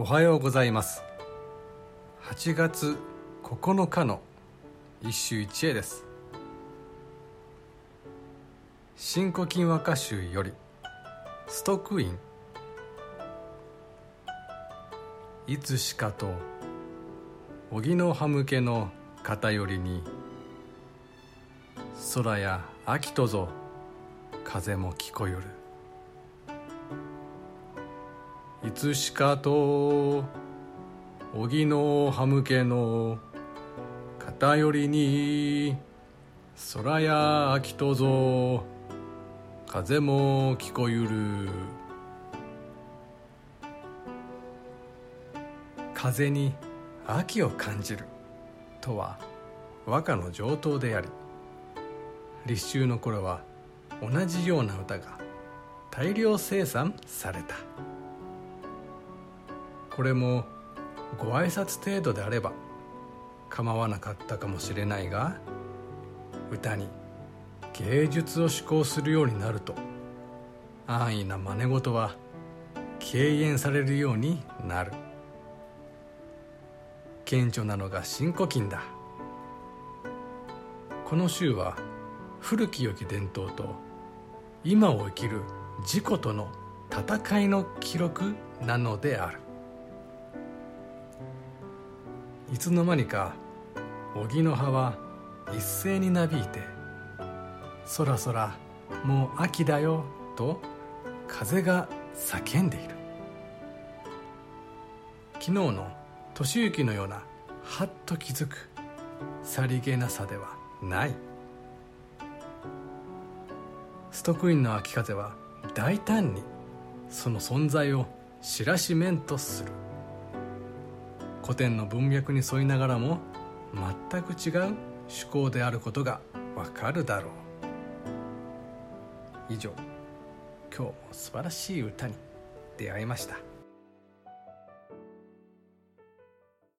おはようございます。8月9日の一首一会です。新古今和歌集よりストックイン。いつしかと荻の葉向けの偏りに空や秋とぞ風も聞こえる。いつしかと荻の葉向けの偏りに空や秋とぞ風も聞こえる。風に秋を感じるとは和歌の上等であり立秋の頃は同じような歌が大量生産された。これもご挨拶程度であれば構わなかったかもしれないが歌に芸術を思考するようになると安易な真似事は敬遠されるようになる。顕著なのが新古今だ。この週は古き良き伝統と今を生きる自己との戦いの記録なのである。いつの間にか荻の葉は一斉になびいて「そらそらもう秋だよ」と風が叫んでいる。昨日の年行のようなはっと気づくさりげなさではない。ストックインの秋風は大胆にその存在を知らしめんとする。古典の文脈に沿いながらも全く違う趣向であることがわかるだろう。以上今日も素晴らしい歌に出会いました。